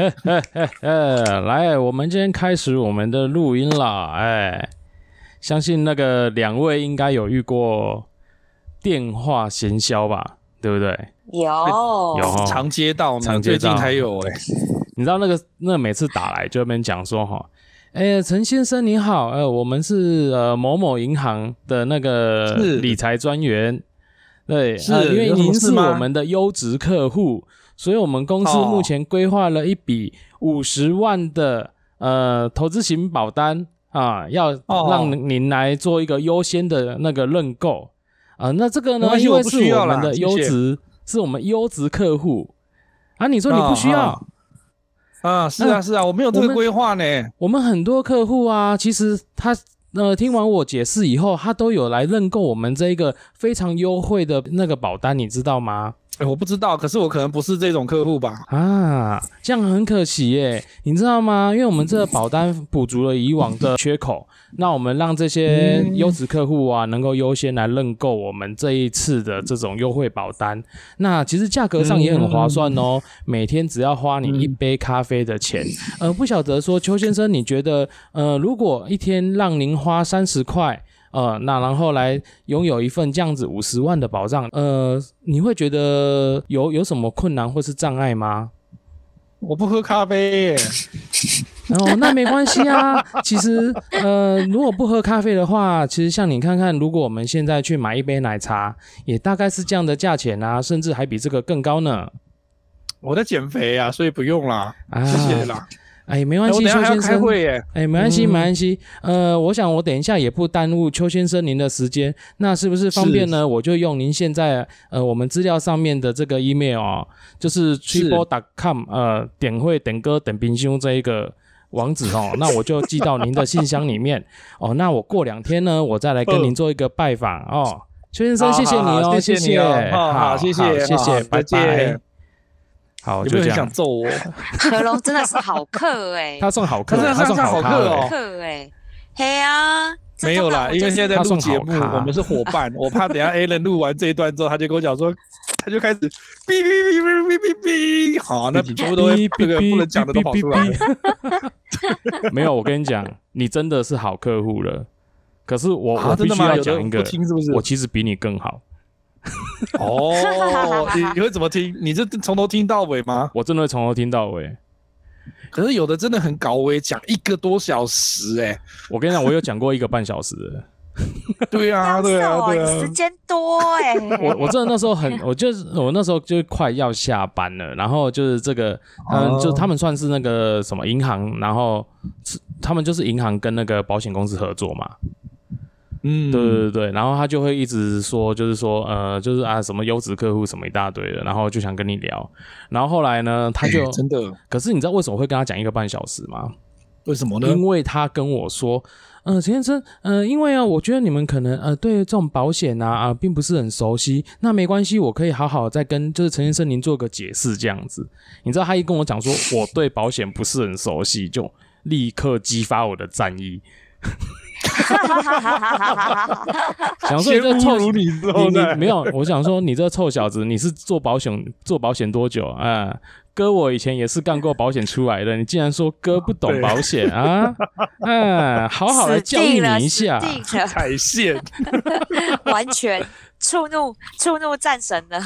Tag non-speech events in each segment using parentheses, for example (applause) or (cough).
嘿嘿嘿嘿，来，我们今天开始我们的录音啦。哎，相信那个两位应该有遇过电话行销吧？对不对？有有常接到，常接到，最近还有哎。你知道那个那、每次打来就那边讲说哈，哎，陈先生你好，呃，我们是呃某某银行的那个理财专员，对，是、呃，因为您是我们的优质客户，所以我们公司目前规划了一笔五十万的呃投资型保单啊，要让您来做一个优先的那个认购啊、呃。那这个呢，因为是我们的优质，是我们优质客户啊。你说你不需要？哦啊，是啊，是啊，我没有这个规划呢。我们很多客户啊，其实他呃听完我解释以后，他都有来认购我们这一个非常优惠的那个保单，你知道吗？欸，我不知道，可是我可能不是这种客户吧？啊，这样很可惜耶，你知道吗？因为我们这个保单补足了以往的缺口，那我们让这些优质客户啊，能够优先来认购我们这一次的这种优惠保单。那其实价格上也很划算哦，每天只要花你一杯咖啡的钱。呃，不晓得说邱先生，你觉得呃，如果一天让您花三十块？呃，那然后来拥有一份这样子五十万的保障，呃，你会觉得有有什么困难或是障碍吗？我不喝咖啡耶。(laughs) 哦，那没关系啊。(laughs) 其实，呃，如果不喝咖啡的话，其实像你看看，如果我们现在去买一杯奶茶，也大概是这样的价钱啊，甚至还比这个更高呢。我在减肥啊，所以不用啦，啊、谢谢啦。哎，没关系，邱先生。哎，没关系，没关系。呃，我想我等一下也不耽误邱先生您的时间。那是不是方便呢？我就用您现在呃我们资料上面的这个 email 哦，就是 triple.com 呃点会点歌点冰兄这一个网址哦，那我就寄到您的信箱里面哦。那我过两天呢，我再来跟您做一个拜访哦。邱先生，谢谢你哦，谢谢，好，谢谢，谢谢，拜拜。好，就这样。有没有想揍我？(laughs) 何龙真的是好客哎、欸，他算好客，他算好客哦。客哎，嘿啊，没有啦，因为现在在录节目，我们是伙伴。(laughs) 我怕等下 Alan 录完这一段之后，他就跟我讲说，他就开始哔哔哔哔哔哔哔。好，那全部都会这个不能讲的都跑出来。(laughs) 没有，我跟你讲，你真的是好客户了。可是我我必须要讲一个，我其实比你更好。(laughs) 哦，你你会怎么听？你这从头听到尾吗？我真的会从头听到尾。可是有的真的很搞，我也讲一个多小时哎、欸。我跟你讲，我有讲过一个半小时。(laughs) 对啊，对啊，对啊，时间多哎、欸。我我真的那时候很，我就是我那时候就快要下班了，然后就是这个，嗯，就他们算是那个什么银行，然后他们就是银行跟那个保险公司合作嘛。嗯，对对对，然后他就会一直说，就是说，呃，就是啊，什么优质客户什么一大堆的，然后就想跟你聊，然后后来呢，他就真的，可是你知道为什么会跟他讲一个半小时吗？为什么呢？因为他跟我说，呃，陈先生，呃，因为啊，我觉得你们可能呃对这种保险啊啊、呃、并不是很熟悉，那没关系，我可以好好再跟就是陈先生您做个解释这样子。你知道他一跟我讲说我对保险不是很熟悉，就立刻激发我的战意。哈哈哈哈哈哈！想说你这臭如你，你你没有，我想说你这臭小子，你是做保险做保险多久啊？哥，我以前也是干过保险出来的，你竟然说哥不懂保险啊？嗯，好好的教育你一下，踩线，(laughs) 完全触怒触怒战神了。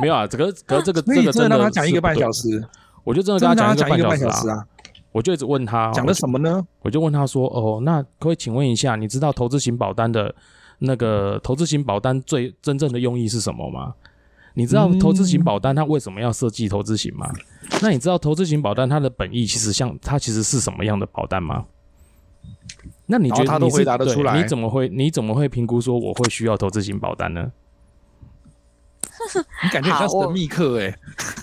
没有啊，这个可是这个 (laughs) 这个真的让他讲一个半小时，我就真的跟他讲一个半小时啊。我就一直问他讲的什么呢？我？我就问他说：“哦，那可以请问一下，你知道投资型保单的那个投资型保单最真正的用意是什么吗？你知道投资型保单它为什么要设计投资型吗？嗯、那你知道投资型保单它的本意其实像它其实是什么样的保单吗？那你觉得你他都回答得出来？你怎么会你怎么会评估说我会需要投资型保单呢？(laughs) 你感觉像神秘客哎、欸？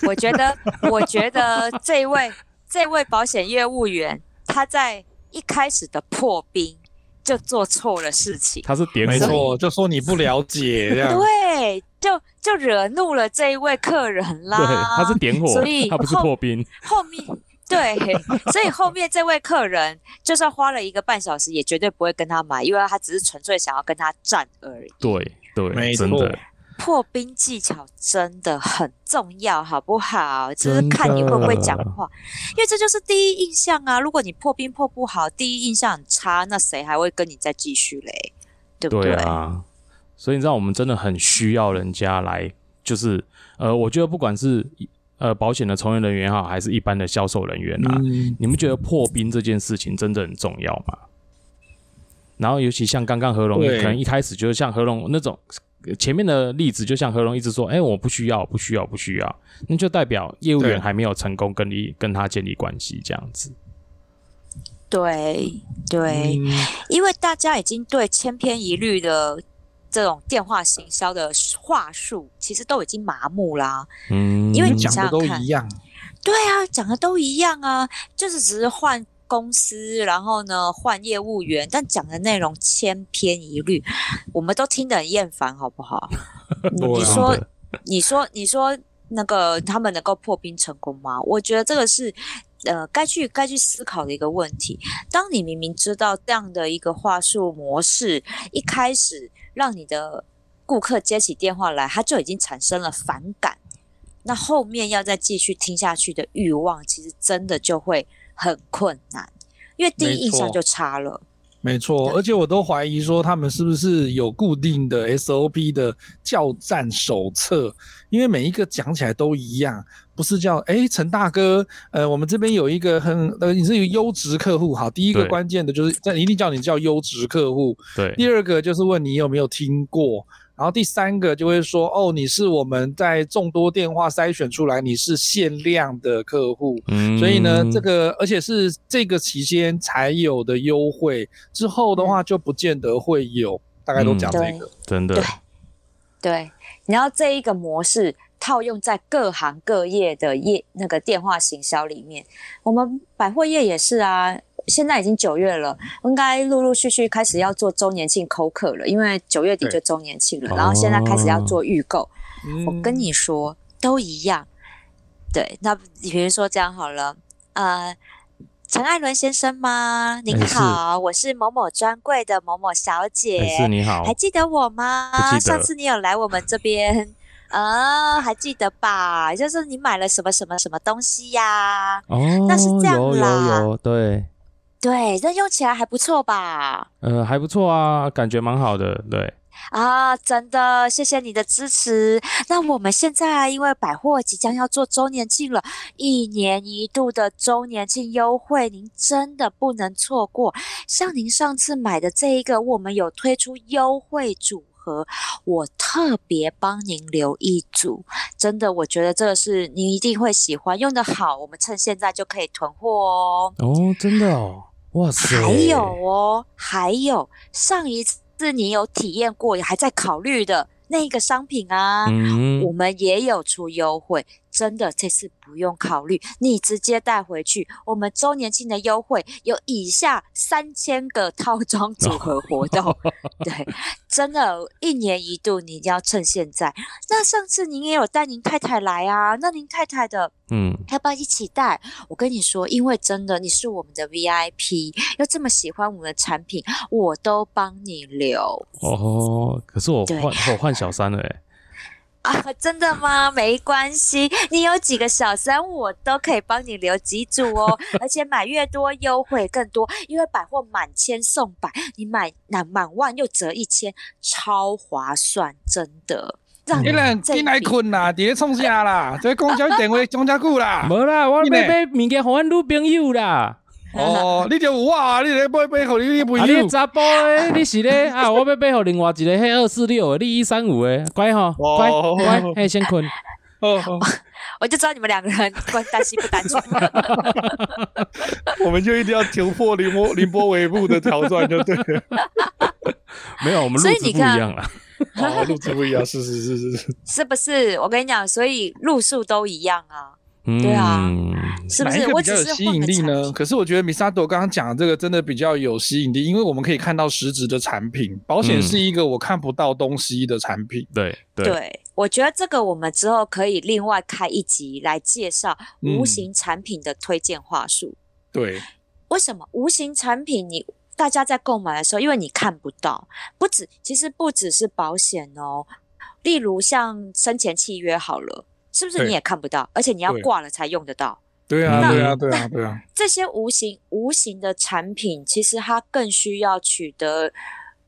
我觉得，我觉得这一位。”这位保险业务员，他在一开始的破冰就做错了事情。他是点火，没错，就说你不了解这样。对，就就惹怒了这一位客人啦。对，他是点火，所以他不是破冰。后面对，所以后面这位客人就算花了一个半小时，也绝对不会跟他买，因为他只是纯粹想要跟他战而已。对对，没错。真的破冰技巧真的很重要，好不好？就是看你会不会讲话，因为这就是第一印象啊。如果你破冰破不好，第一印象很差，那谁还会跟你再继续嘞？对不对？对啊。所以你知道，我们真的很需要人家来，就是呃，我觉得不管是呃保险的从业人员也好，还是一般的销售人员啊，嗯、你们觉得破冰这件事情真的很重要吗？然后尤其像刚刚何荣，可能一开始就是像何龙那种。前面的例子就像何龙一直说：“哎、欸，我不需要，不需要，不需要。”那就代表业务员还没有成功跟你跟他建立关系，这样子。对对、嗯，因为大家已经对千篇一律的这种电话行销的话术，其实都已经麻木啦。嗯，因为你讲的都一样。对啊，讲的都一样啊，就是只是换。公司，然后呢，换业务员，但讲的内容千篇一律，我们都听得很厌烦，好不好？(laughs) 你说，你说，你说，那个他们能够破冰成功吗？我觉得这个是，呃，该去该去思考的一个问题。当你明明知道这样的一个话术模式，一开始让你的顾客接起电话来，他就已经产生了反感，那后面要再继续听下去的欲望，其实真的就会。很困难，因为第一印象就差了。没错，而且我都怀疑说他们是不是有固定的 SOP 的叫战手册，因为每一个讲起来都一样，不是叫哎陈大哥，呃，我们这边有一个很呃，你是一个优质客户，好，第一个关键的就是在一定叫你叫优质客户，对，第二个就是问你有没有听过。然后第三个就会说，哦，你是我们在众多电话筛选出来，你是限量的客户，嗯，所以呢，这个而且是这个期间才有的优惠，之后的话就不见得会有，大概都讲这个，真的，对，对，然后这一个模式套用在各行各业的业那个电话行销里面，我们百货业也是啊。现在已经九月了，应该陆陆续续开始要做周年庆扣客了，因为九月底就周年庆了。然后现在开始要做预购，我跟你说都一样。对，那比如说这样好了，呃，陈艾伦先生吗？您好，我是某某专柜的某某小姐。是你好，还记得我吗？上次你有来我们这边，(laughs) 呃，还记得吧？就是你买了什么什么什么东西呀？哦，那是这样啦，有有有，对。对，这用起来还不错吧？呃，还不错啊，感觉蛮好的。对啊，真的，谢谢你的支持。那我们现在因为百货即将要做周年庆了，一年一度的周年庆优惠，您真的不能错过。像您上次买的这一个，我们有推出优惠组合，我特别帮您留一组。真的，我觉得这个是您一定会喜欢，用的好，我们趁现在就可以囤货哦。哦，真的哦。哇塞！还有哦，还有上一次你有体验过，也还在考虑的那个商品啊，嗯，我们也有出优惠。真的，这次不用考虑，你直接带回去。我们周年庆的优惠有以下三千个套装组合活动，(laughs) 对，真的，一年一度，你一定要趁现在。那上次您也有带您太太来啊，那您太太的，嗯，要不要一起带？我跟你说，因为真的你是我们的 VIP，又这么喜欢我们的产品，我都帮你留。哦，可是我换我换小三了哎。啊，真的吗？没关系，你有几个小三，我都可以帮你留几组哦。(laughs) 而且买越多优惠更多，因为百货满千送百，你买满满万又折一千，超划算，真的。让你们进来困啦，直接冲下啦，这公交电话中加久啦。(laughs) 没啦，我买买物件给我女朋友啦。(laughs) 哦，你就有我啊！你来背背，后你你朋友。啊，你查甫诶，你是咧啊？我要背后另外一个，迄二四六，你一三五诶，乖哈，乖乖，嘿，先困。(laughs) 哦，(laughs) 我就知道你们两个人关担心不单纯。我们就一定要突破凌波凌波微步的挑战，就对了。没有，我们路子不一样了。哦，路子不一样，是是是是是。是不是？我跟你讲，所以路数都一样啊。对啊，是不是？哪一个比较有吸引力呢？可是我觉得 Misato 刚刚讲的这个真的比较有吸引力，因为我们可以看到实质的产品。保险是一个我看不到东西的产品。嗯、对对，对，我觉得这个我们之后可以另外开一集来介绍无形产品的推荐话术。对，为什么无形产品你大家在购买的时候，因为你看不到，不止，其实不只是保险哦。例如像生前契约好了，是不是你也看不到？而且你要挂了才用得到。对啊，对啊，对啊，对啊。这些无形无形的产品，其实它更需要取得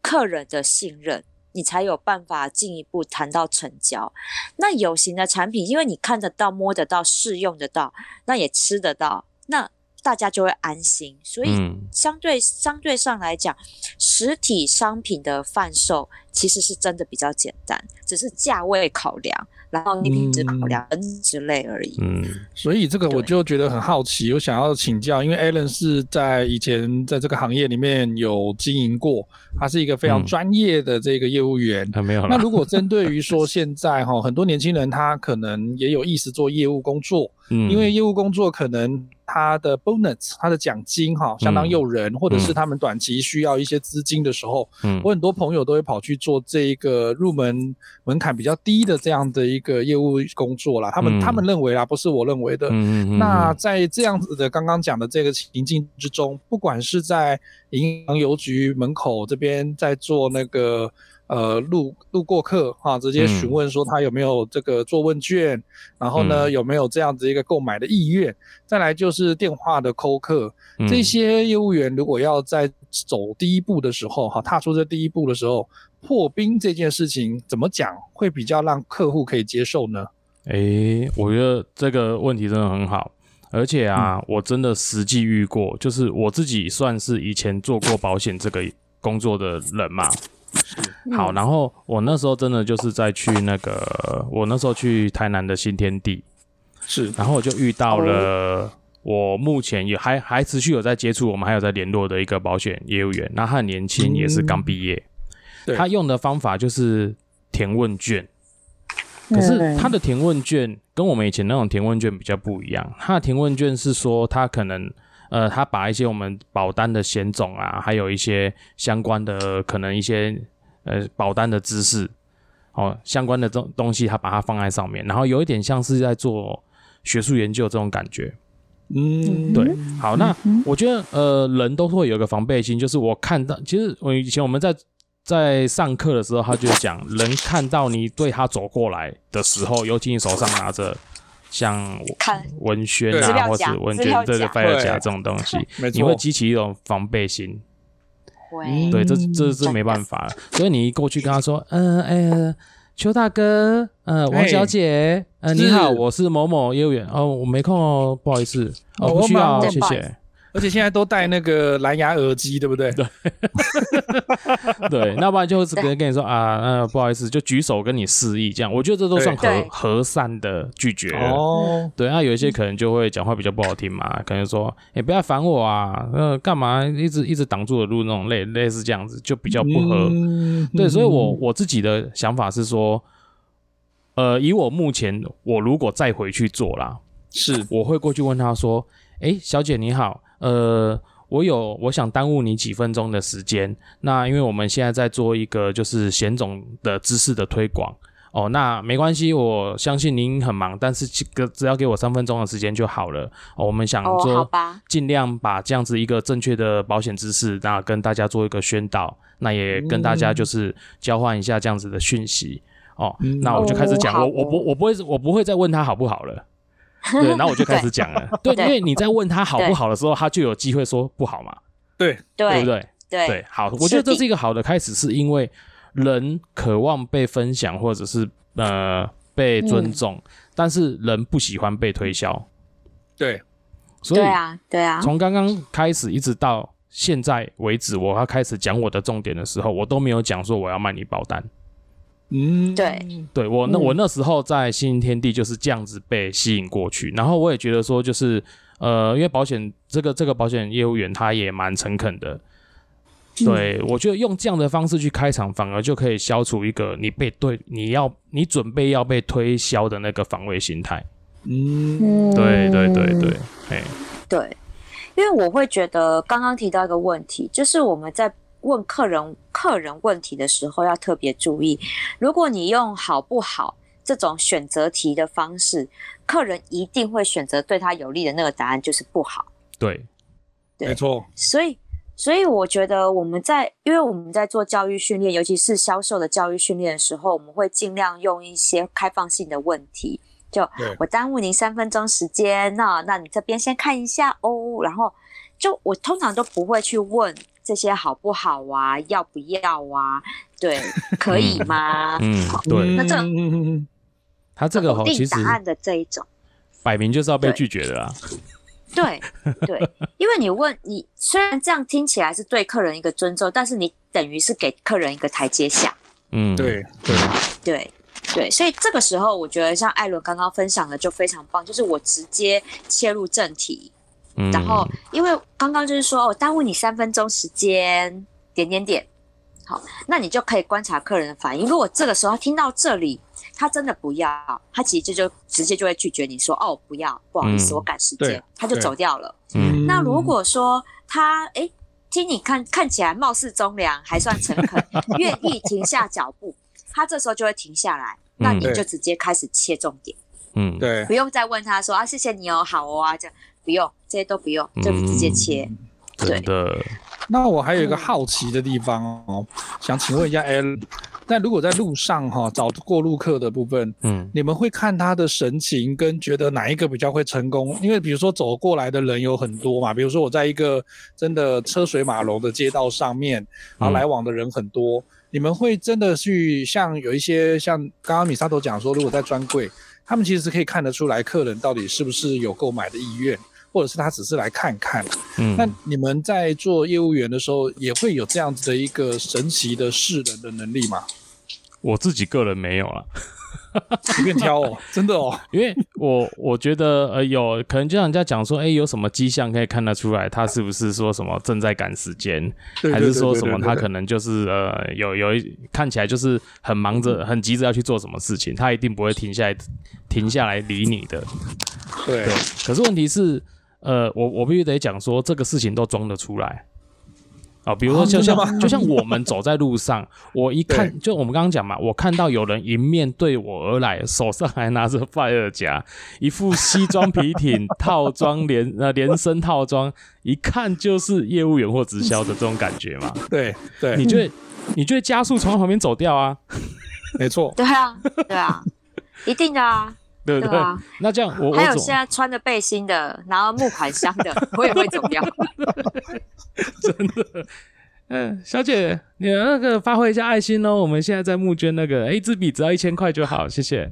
客人的信任，你才有办法进一步谈到成交。那有形的产品，因为你看得到、摸得到、试用得到，那也吃得到，那。大家就会安心，所以相对、嗯、相对上来讲，实体商品的贩售其实是真的比较简单，只是价位考量，然后你品质考量之类而已。嗯，所以这个我就觉得很好奇，我想要请教，因为 Alan 是在以前在这个行业里面有经营过，他是一个非常专业的这个业务员。嗯、没有。那如果针对于说现在哈，很多年轻人他可能也有意思做业务工作，嗯，因为业务工作可能。他的 bonus，他的奖金哈，相当诱人，嗯，或者是他们短期需要一些资金的时候，嗯，我很多朋友都会跑去做这一个入门门槛比较低的这样的一个业务工作啦。他们、嗯、他们认为啦，不是我认为的。嗯，那在这样子的刚刚讲的这个情境之中，不管是在银行、邮局门口这边在做那个。呃，路路过客哈，直接询问说他有没有这个做问卷，嗯、然后呢，有没有这样子一个购买的意愿？再来就是电话的扣客，嗯、这些业务员如果要在走第一步的时候哈，踏出这第一步的时候，破冰这件事情怎么讲会比较让客户可以接受呢？诶，我觉得这个问题真的很好，而且啊，嗯、我真的实际遇过，就是我自己算是以前做过保险这个工作的人嘛。好，然后我那时候真的就是在去那个，我那时候去台南的新天地，是，然后我就遇到了我目前也还还持续有在接触，我们还有在联络的一个保险业务员，那他很年轻，也是刚毕业，嗯，他用的方法就是填问卷，可是他的填问卷跟我们以前那种填问卷比较不一样，他的填问卷是说他可能。呃，他把一些我们保单的险种啊，还有一些相关的可能一些呃保单的知识，哦，相关的这种东西，他把它放在上面，然后有一点像是在做学术研究这种感觉。嗯，对。好，那我觉得呃，人都会有一个防备心，就是我看到，其实我以前我们在在上课的时候，他就讲，人看到你对他走过来的时候，尤其你手上拿着。像文宣啊，或者文宣这个 file 夹这种东西，你会激起一种防备心。对，这这是没办法。所以你一过去跟他说：“嗯，哎，邱大哥，呃，王小姐，呃，你好，我是某某业务员。哦，我没空哦，不好意思，哦，不需要，谢谢。”而且现在都戴那个蓝牙耳机，对不对？对，(laughs) 对，那不然就是别人跟你说啊，呃，不好意思，就举手跟你示意这样。我觉得这都算和和善的拒绝哦。对，那有一些可能就会讲话比较不好听嘛，可能说，哎、欸，不要烦我啊，呃，干嘛一直一直挡住我的路那种类类似这样子，就比较不合。嗯、对，所以我我自己的想法是说，呃，以我目前，我如果再回去做啦，是我会过去问他说，哎、欸，小姐你好。呃，我有，我想耽误你几分钟的时间。那因为我们现在在做一个就是险种的知识的推广哦，那没关系，我相信您很忙，但是这个只要给我三分钟的时间就好了。哦，我们想说，尽量把这样子一个正确的保险知识，那跟大家做一个宣导，那也跟大家就是交换一下这样子的讯息。哦，那我就开始讲，我我不我不会我不会再问他好不好了。对，(laughs) 然后我就开始讲了。对，因为你在问他好不好的时候，他就有机会说不好嘛。对，对不对？对，对，好，我觉得这是一个好的开始，是因为人渴望被分享或者是呃被尊重，嗯，但是人不喜欢被推销。对，所以对啊，对啊，从刚刚开始一直到现在为止，我要开始讲我的重点的时候，我都没有讲说我要卖你保单。嗯，对，对我那我那时候在新天地就是这样子被吸引过去，然后我也觉得说就是呃，因为保险这个这个保险业务员他也蛮诚恳的，对我觉得用这样的方式去开场，反而就可以消除一个你被对你要你准备要被推销的那个防卫心态。嗯，对对对对，哎，对，因为我会觉得刚刚提到一个问题，就是我们在。问客人客人问题的时候要特别注意，如果你用好不好这种选择题的方式，客人一定会选择对他有利的那个答案，就是不好。对，对没错。所以，所以我觉得我们在，因为我们在做教育训练，尤其是销售的教育训练的时候，我们会尽量用一些开放性的问题，就我耽误您三分钟时间，那那你这边先看一下哦，然后就我通常都不会去问这些好不好啊，要不要啊，对，(laughs) 可以吗？嗯，对，那这 (laughs) 他这个定答案的这一种，摆明就是要被拒绝的啦。对对，(laughs) 因为你问你，虽然这样听起来是对客人一个尊重，但是你等于是给客人一个台阶下。嗯，对对对对，所以这个时候我觉得像艾伦刚刚分享的就非常棒，就是我直接切入正题，嗯、然后因为刚刚就是说我耽误你三分钟时间，点点点，好，那你就可以观察客人的反应。如果这个时候听到这里。他真的不要，他其实就就直接就会拒绝你说哦，不要，不好意思，嗯、我赶时间，他就走掉了。嗯，那如果说他哎、欸，听你看看起来貌似忠良，还算诚恳，愿意停下脚步，(laughs) 他这时候就会停下来，那你就直接开始切重点。嗯，对，不用再问他说啊，谢谢你哦，好哦啊，这样不用，这些都不用，就直接切。嗯、对的。那我还有一个好奇的地方哦，想请问一下 (laughs) Alan。但如果在路上哈找过路客的部分，嗯，你们会看他的神情，跟觉得哪一个比较会成功？因为比如说走过来的人有很多嘛，比如说我在一个真的车水马龙的街道上面，然后来往的人很多，嗯、你们会真的去像有一些像刚刚米沙头讲说，如果在专柜，他们其实可以看得出来客人到底是不是有购买的意愿，或者是他只是来看看。嗯，那你们在做业务员的时候，也会有这样子的一个神奇的识人的能力吗？我自己个人没有了，(laughs) 随便挑哦，(laughs) 真的哦，因为我我觉得呃有可能就像人家讲说，哎、欸，有什么迹象可以看得出来他是不是说什么正在赶时间，还是说什么他可能就是呃有有一看起来就是很忙着很急着要去做什么事情，他一定不会停下来停下来理你的。对，对，可是问题是呃我我必须得讲说这个事情都装得出来。啊，比如说，就像、(laughs) 哦、就像我们走在路上，我一看，就我们刚刚讲嘛，我看到有人迎面对我而来，手上还拿着 fire 夹，一副西装笔挺套装连呃连身套装，一看就是业务员或直销的这种感觉嘛。对对，你就会你就会加速从他旁边走掉啊？没错。对啊，对啊，一定的啊。对不对？对啊、那这样我还有现在穿着背心的，然后木款箱的，我也会走掉。(laughs) 真的，嗯，小姐，你那个发挥一下爱心哦。我们现在在募捐那个，一支笔只要一千块就好，谢谢。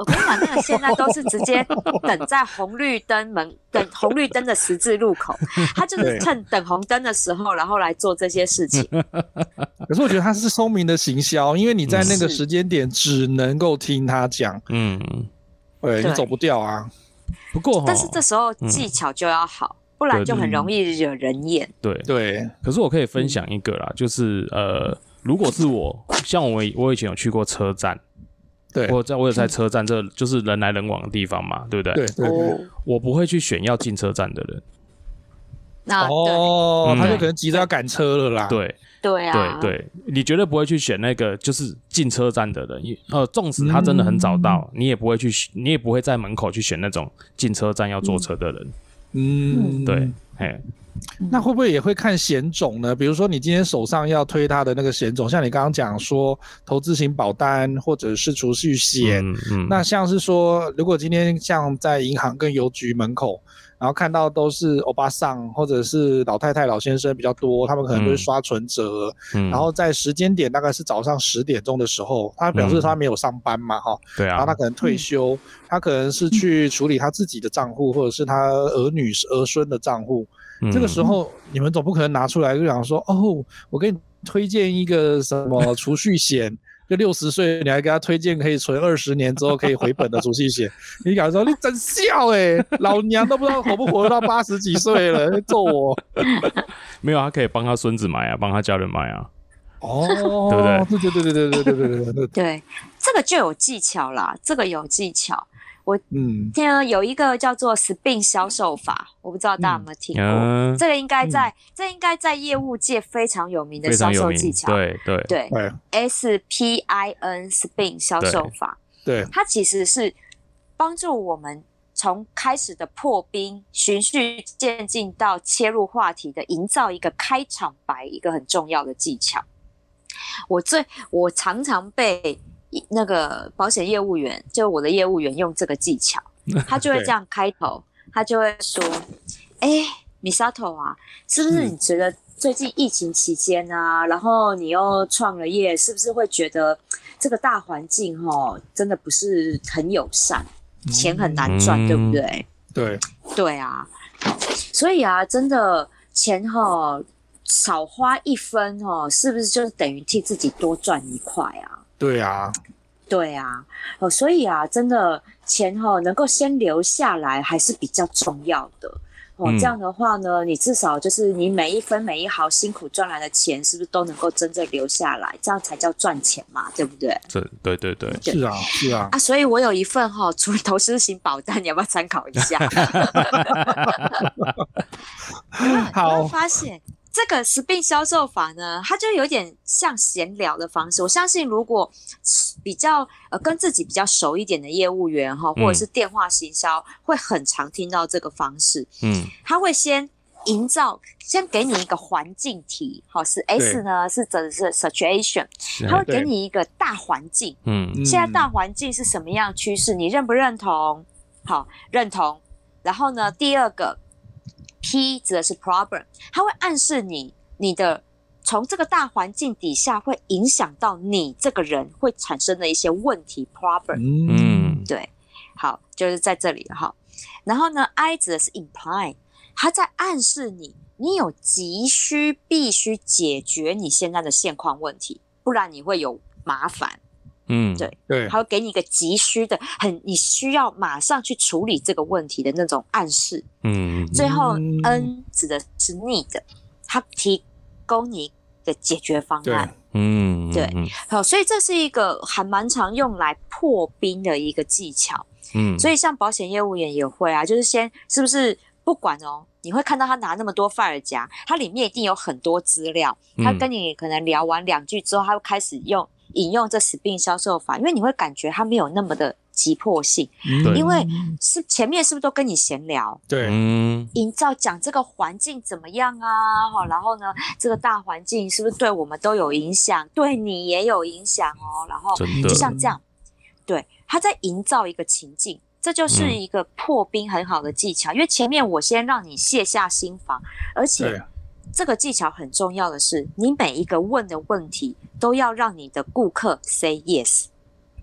我跟你讲，那个现在都是直接等在红绿灯门等红绿灯的十字路口，他就是趁等红灯的时候，然后来做这些事情。(laughs) 可是我觉得他是聪明的行销，因为你在那个时间点只能够听他讲，嗯，对，你走不掉啊。不过，但是这时候技巧就要好，不然就很容易惹人厌。对对。可是我可以分享一个啦，就是呃，如果是我，像我我以前有去过车站。对，我在我有在车站，这就是人来人往的地方嘛，对不对？对对对，我不会去选要进车站的人。那哦，他就可能急着要赶车了啦。对对啊，对对，你绝对不会去选那个就是进车站的人。呃，纵使他真的很早到，你也不会去，你也不会在门口去选那种进车站要坐车的人。嗯，对，嘿。那会不会也会看险种呢？比如说你今天手上要推他的那个险种，像你刚刚讲说投资型保单或者是储蓄险，嗯嗯、那像是说如果今天像在银行跟邮局门口，然后看到都是欧巴桑或者是老太太老先生比较多，他们可能都是刷存折，嗯、然后在时间点大概是早上十点钟的时候，他表示他没有上班嘛，哈、嗯，对啊，然后他可能退休，嗯、他可能是去处理他自己的账户或者是他儿女儿孙的账户。这个时候，你们总不可能拿出来就想说，哦，我给你推荐一个什么储蓄险，就六十岁你还给他推荐可以存二十年之后可以回本的储蓄险，(laughs) 你敢说你真笑诶，老娘都不知道活不活到八十几岁了，你揍我！(laughs) 没有，他可以帮他孙子买啊，帮他家人买啊。哦，对不对？对对对对对对对对对对对，这个就有技巧啦，这个有技巧。我嗯，听有一个叫做 SPIN 销售法，我不知道大家有没有听过。嗯、这个应该在，嗯、这应该在业务界非常有名的销售技巧。对对对，对 SPIN SPIN 销售法。对，它其实是帮助我们从开始的破冰，循序渐进到切入话题的营造一个开场白，一个很重要的技巧。我最我常常被那个保险业务员，就我的业务员用这个技巧，(laughs) 他就会这样开头，他就会说：“哎，Misato 啊，是不是你觉得最近疫情期间啊，然后你又创了业，是不是会觉得这个大环境哦，真的不是很友善？”钱很难赚，嗯、对不对？对，对啊，所以啊，真的钱哈少花一分哦，是不是就等于替自己多赚一块啊？对啊，对啊，哦，所以啊，真的钱哈能够先留下来还是比较重要的。哦，这样的话呢，你至少就是你每一分每一毫辛苦赚来的钱，是不是都能够真正留下来？这样才叫赚钱嘛，对不对？对对对对，是啊是啊。啊，所以我有一份哈，除了投资型保单，你要不要参考一下？(laughs) (laughs) 好，发现。这个 Spin 销售法呢，它就有点像闲聊的方式。我相信，如果比较呃跟自己比较熟一点的业务员哈，或者是电话行销，嗯、会很常听到这个方式。嗯，他会先营造，先给你一个环境题，好，是 S 呢是指的是 situation，他会给你一个大环境。嗯，现在大环境是什么样的趋势？你认不认同？好，认同。然后呢，第二个。P 指的是 problem，它会暗示你，你的从这个大环境底下会影响到你这个人会产生的一些问题 problem。嗯，对，好，就是在这里哈。然后呢，I 指的是 imply，它在暗示你，你有急需必须解决你现在的现况问题，不然你会有麻烦。嗯，对对，还会给你一个急需的，很你需要马上去处理这个问题的那种暗示。嗯，最后 N 指的是 need，它提供你的解决方案。嗯，对，好，所以这是一个还蛮常用来破冰的一个技巧。嗯，所以像保险业务员也会啊，就是先是不是不管哦，你会看到他拿那么多 file 夹，它里面一定有很多资料。他跟你可能聊完两句之后，他会开始用。引用这 SPIN 销售法，因为你会感觉它没有那么的急迫性，嗯、因为是前面是不是都跟你闲聊？对，营造讲这个环境怎么样啊？好，然后呢，这个大环境是不是对我们都有影响？对你也有影响哦。然后就像这样，对，他在营造一个情境，这就是一个破冰很好的技巧。嗯、因为前面我先让你卸下心防，而且。这个技巧很重要的是，你每一个问的问题都要让你的顾客 say yes。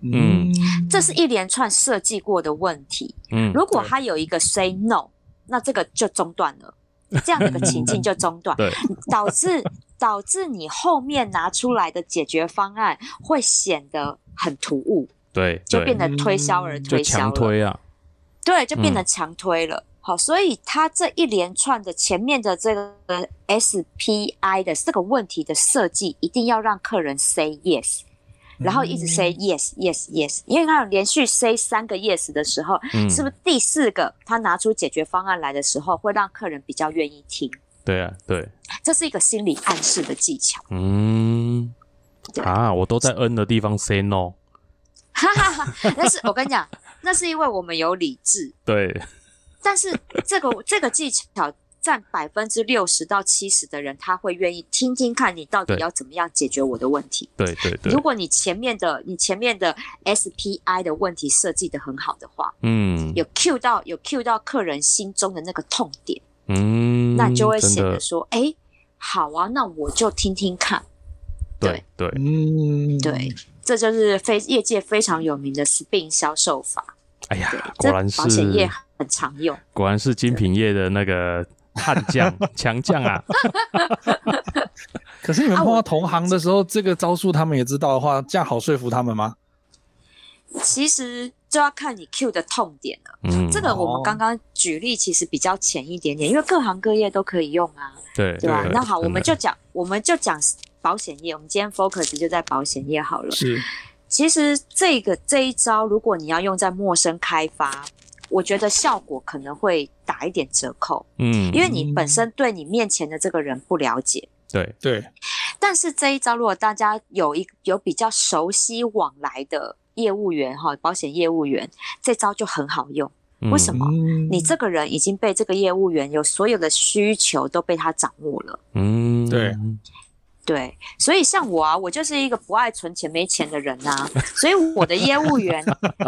嗯，这是一连串设计过的问题。嗯，如果他有一个 say no，那这个就中断了，这样的一个情境就中断，(laughs) 对，导致导致你后面拿出来的解决方案会显得很突兀。对，就变得推销而推销了。强推啊。对，就变得强推了。好，所以他这一连串的前面的这个 SPI 的这个问题的设计，一定要让客人 say yes，然后一直 say yes yes yes，因为他连续 say 三个 yes 的时候，嗯、是不是第四个他拿出解决方案来的时候，会让客人比较愿意听？对啊，对，这是一个心理暗示的技巧。嗯，啊，我都在 N 的地方 say no，哈哈哈，那是我跟你讲，那是因为我们有理智。对。但是这个这个技巧占百分之六十到七十的人，他会愿意听听看你到底要怎么样解决我的问题。对对对。如果你前面的你前面的 SPI 的问题设计的很好的话，嗯，有 Q 到有 Q 到客人心中的那个痛点，嗯，那就会显得说，哎，好啊，那我就听听看。对对，嗯，对，这就是非业界非常有名的 SPIN 销售法。哎呀，果然是保险业很常用，果然是精品业的那个悍将 (laughs) 强将啊！(laughs) 可是你们碰到同行的时候，啊、这个招数他们也知道的话，这样好说服他们吗？其实就要看你 Q 的痛点了。嗯，这个我们刚刚举例其实比较浅一点点，因为各行各业都可以用啊。对，对吧？对，那好，我们就讲，我们就讲保险业。我们今天 focus 就在保险业好了。是。其实这个这一招，如果你要用在陌生开发，我觉得效果可能会打一点折扣。嗯，因为你本身对你面前的这个人不了解。对对。但是这一招，如果大家有一有比较熟悉往来的业务员哈，保险业务员，这招就很好用。为什么？你这个人已经被这个业务员有所有的需求都被他掌握了。嗯，对。对，所以像我啊，我就是一个不爱存钱、没钱的人啊。所以我的业务员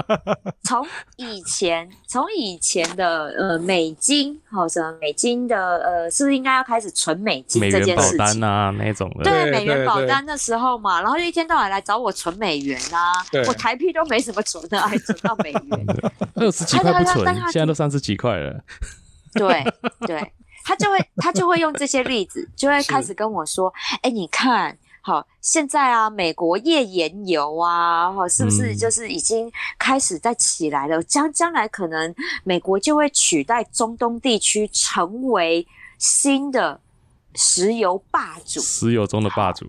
(laughs) 从以前，从以前的呃美金，好什么美金的呃，是不是应该要开始存美金这件事情？美元保单啊，那种的。对，美元保单的时候嘛，然后就一天到晚来找我存美元啊。我台币都没什么存的，还存到美元。二十几块不存，现在都三十几块了。对对。他就会，他就会用这些例子，就会开始跟我说：“哎，你看，好，现在啊，美国页岩油啊，哈，是不是就是已经开始在起来了？将将来可能美国就会取代中东地区，成为新的石油霸主，石油中的霸主。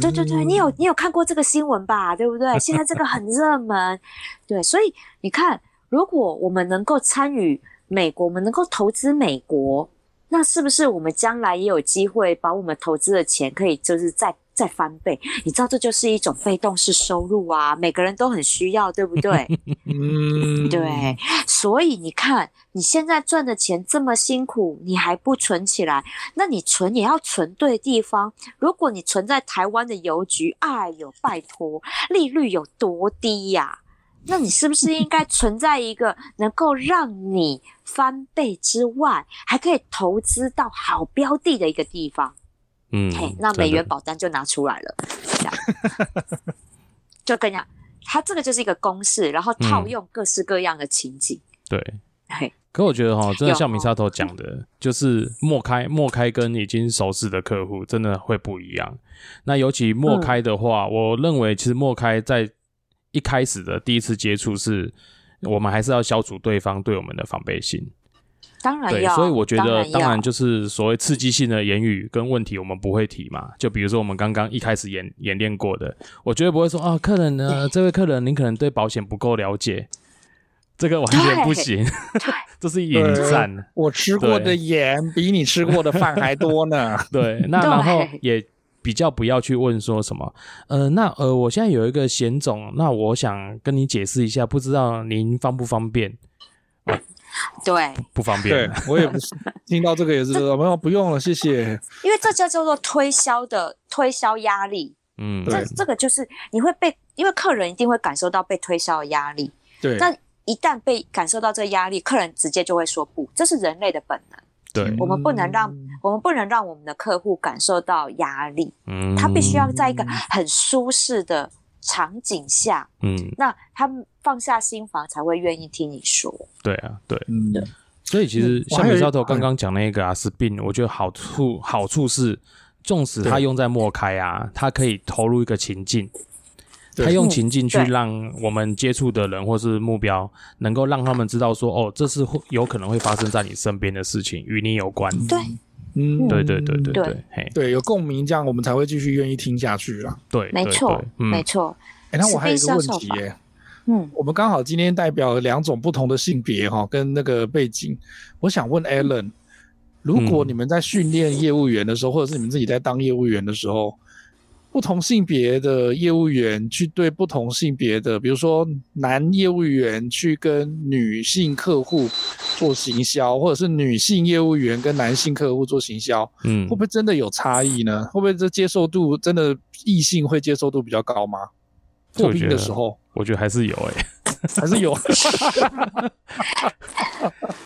对对对，你有你有看过这个新闻吧？对不对？现在这个很热门，对，所以你看，如果我们能够参与。”美国，我们能够投资美国，那是不是我们将来也有机会把我们投资的钱可以就是再再翻倍？你知道这就是一种被动式收入啊，每个人都很需要，对不对？(laughs) 嗯，对。所以你看，你现在赚的钱这么辛苦，你还不存起来，那你存也要存对地方。如果你存在台湾的邮局，哎呦，拜托，利率有多低呀？那你是不是应该存在一个 (laughs) 能够让你翻倍之外，还可以投资到好标的的一个地方？嗯，嘿，那美元保单就拿出来了，这样 (laughs) 就跟你讲，它这个就是一个公式，然后套用各式各样的情景。嗯、对，嘿，可我觉得哈，真的像米沙头讲的，就是莫开莫开跟已经熟识的客户真的会不一样。那尤其莫开的话，嗯、我认为其实莫开在一开始的第一次接触是，我们还是要消除对方对我们的防备心。当然要，对，所以我觉得当然就是所谓刺激性的言语跟问题，我们不会提嘛。就比如说我们刚刚一开始演演练过的，我绝对不会说啊，客人呢，这位客人您可能对保险不够了解，这个完全不行，(laughs) 这是引战。我吃过的盐比你吃过的饭还多呢。(laughs) 对，那然后也。比较不要去问说什么，呃，那呃，我现在有一个险种，那我想跟你解释一下，不知道您方不方便？(laughs) 对，不方便。对，我也不是听到这个也是，没有 (laughs) 不用了，谢谢。因为这叫叫做推销的推销压力，嗯，这这个就是你会被，因为客人一定会感受到被推销的压力，对。那一旦被感受到这个压力，客人直接就会说不，这是人类的本能。对，我们不能让我们不能让我们的客户感受到压力，嗯，他必须要在一个很舒适的场景下，嗯，那他们放下心房才会愿意听你说。对啊，对，嗯，所以其实像米教头刚刚讲那个啊，Spin，我觉得好处好处是，纵使他用在莫开啊，他可以投入一个情境。他用情境去让我们接触的人或是目标，能够让他们知道说，哦，这是会有可能会发生在你身边的事情，与你有关。对，嗯，对。对对对对，对，嘿，对，有共鸣，这样我们才会继续愿意听下去啦。对，没错，没错。哎，那我还有一个问题耶，嗯，我们刚好今天代表两种不同的性别哈，跟那个背景，我想问 Alan，如果你们在训练业务员的时候，或者是你们自己在当业务员的时候。不同性别的业务员去对不同性别的，比如说男业务员去跟女性客户做行销，或者是女性业务员跟男性客户做行销，嗯，会不会真的有差异呢？会不会这接受度真的异性会接受度比较高吗？破冰的时候，我觉得还是有诶、欸。(laughs) 还是有，(laughs)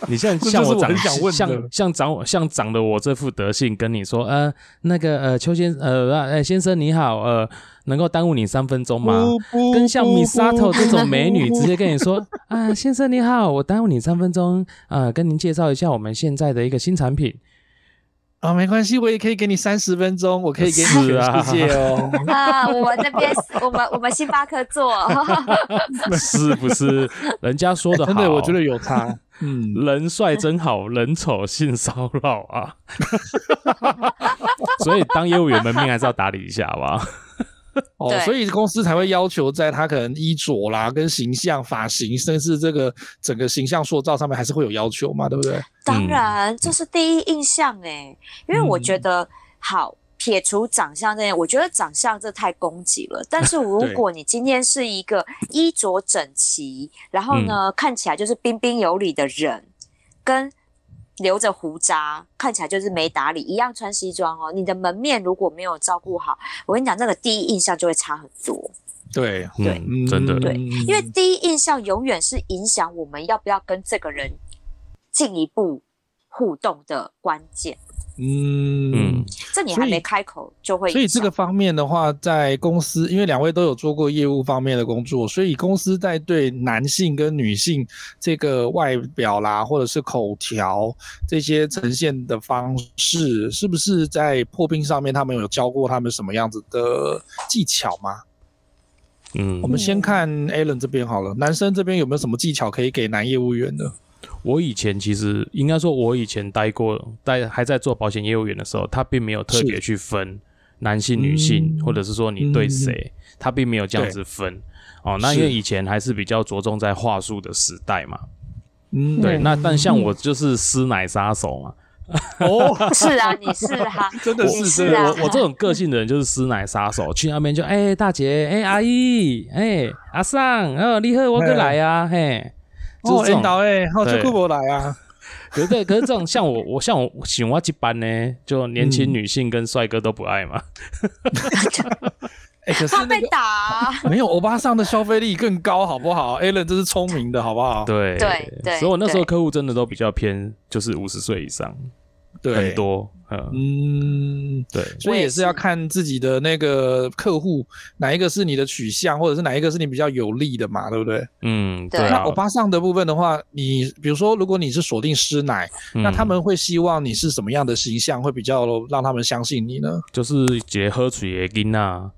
你现在像我长像像长我像长得我这副德性，跟你说，呃，那个呃，邱先呃，呃，先生你好，呃，能够耽误你三分钟吗？跟像米沙头这种美女直接跟你说，啊、呃，先生你好，我耽误你三分钟，啊、呃，跟您介绍一下我们现在的一个新产品。啊、哦，没关系，我也可以给你三十分钟，我可以给你全世界哦。(laughs) 啊，我那边我们我们星巴克做，(laughs) 是不是？人家说的好，欸、真的，我觉得有差。嗯，人帅真好，人丑性骚扰啊。(laughs) 所以当业务员门面还是要打理一下，好不好？(laughs) 哦，所以公司才会要求在他可能衣着啦、跟形象、发型，甚至这个整个形象塑造上面，还是会有要求嘛，对不对？当然，这是第一印象哎，因为我觉得、嗯、好，撇除长相这些，我觉得长相这太攻击了。但是如果你今天是一个衣着整齐，然后呢、嗯、看起来就是彬彬有礼的人，跟留着胡渣看起来就是没打理一样穿西装哦，你的门面如果没有照顾好，我跟你讲，那个第一印象就会差很多。对对、嗯，真的对，因为第一印象永远是影响我们要不要跟这个人进一步互动的关键。嗯，这你还没开口就会。所以这个方面的话，在公司，因为两位都有做过业务方面的工作，所以公司在对男性跟女性这个外表啦，或者是口条这些呈现的方式，是不是在破冰上面他们有教过他们什么样子的技巧吗？嗯，我们先看 Alan 这边好了，男生这边有没有什么技巧可以给男业务员的？我以前其实应该说，我以前待过，待还在做保险业务员的时候，他并没有特别去分男性、女性，或者是说你对谁，他并没有这样子分。哦，那因为以前还是比较着重在话术的时代嘛。嗯，对。那但像我就是师奶杀手嘛。哦，(laughs) 是啊，你是哈，(laughs) 真的是，是啊。我我这种个性的人就是师奶杀手，去那边就哎、欸、大姐，哎、欸、阿姨，哎、欸、阿桑，哦你好，我过来啊，嘿。哦，领导诶，好久不来啊！(laughs) 可是对，可是这种像我，我像我喜欢一般呢，就年轻女性跟帅哥都不爱嘛。哎、(laughs) 欸，可是、那个、被打、啊，(laughs) 没有欧巴上的消费力更高，好不好？Alan 这是聪明的，好不好？对对对，所以我那时候客户真的都比较偏，就是五十岁以上。对，很多，嗯，对，所以也是要看自己的那个客户哪一个是你的取向，或者是哪一个是你比较有利的嘛，对不对？嗯，对。那欧巴桑的部分的话，你比如说，如果你是锁定师奶、嗯，那他们会希望你是什么样的形象，会比较让他们相信你呢？就是结合水的囡仔，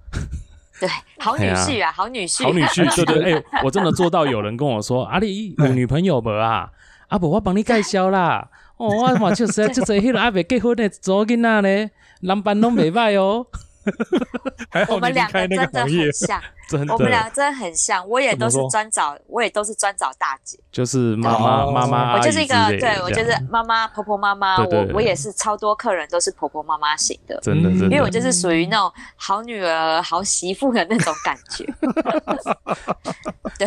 (laughs) 对，好女婿啊，好女婿，好女婿，(laughs) 对对，哎、欸，我真的做到有人跟我说，(laughs) 阿、啊、有女朋友没啊？阿伯，我帮你介绍啦。哦，我嘛就是 (laughs) 就是迄个还没结婚的查囡仔呢，男伴拢袂歹哦。(laughs) 我们两个真的很像，我们两个真的很像。我也都是专找，我也都是专找大姐，就是妈妈妈妈。我就是一个，对我就是妈妈婆婆妈妈。我我也是超多客人都是婆婆妈妈型的真的，因为我就是属于那种好女儿、好媳妇的那种感觉。对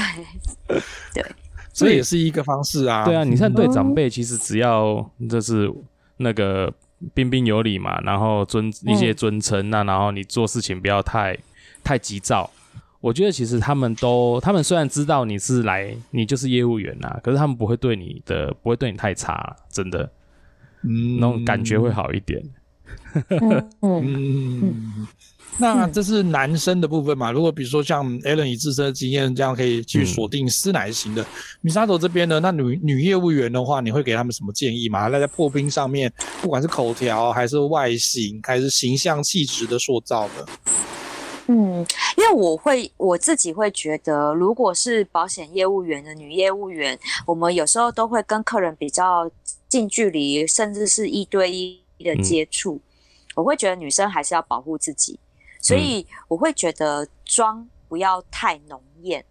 (laughs) 对。这也是一个方式啊。对啊，你看对长辈，其实只要就是那个彬彬有礼嘛，然后尊一些尊称，那然后你做事情不要太太急躁。我觉得其实他们都，他们虽然知道你是来，你就是业务员呐，可是他们不会对你的，不会对你太差，真的，嗯，那种感觉会好一点。嗯 (laughs) 嗯。那这是男生的部分嘛？如果比如说像 Alan 以自身的经验，这样可以去锁定师奶型的。Misato 这边呢，那女女业务员的话，你会给他们什么建议吗？那在破冰上面，不管是口条，还是外形，还是形象气质的塑造的。嗯，因为我会我自己会觉得，如果是保险业务员的女业务员，我们有时候都会跟客人比较近距离，甚至是一对一的接触。嗯、我会觉得女生还是要保护自己。所以我会觉得妆不要太浓艳，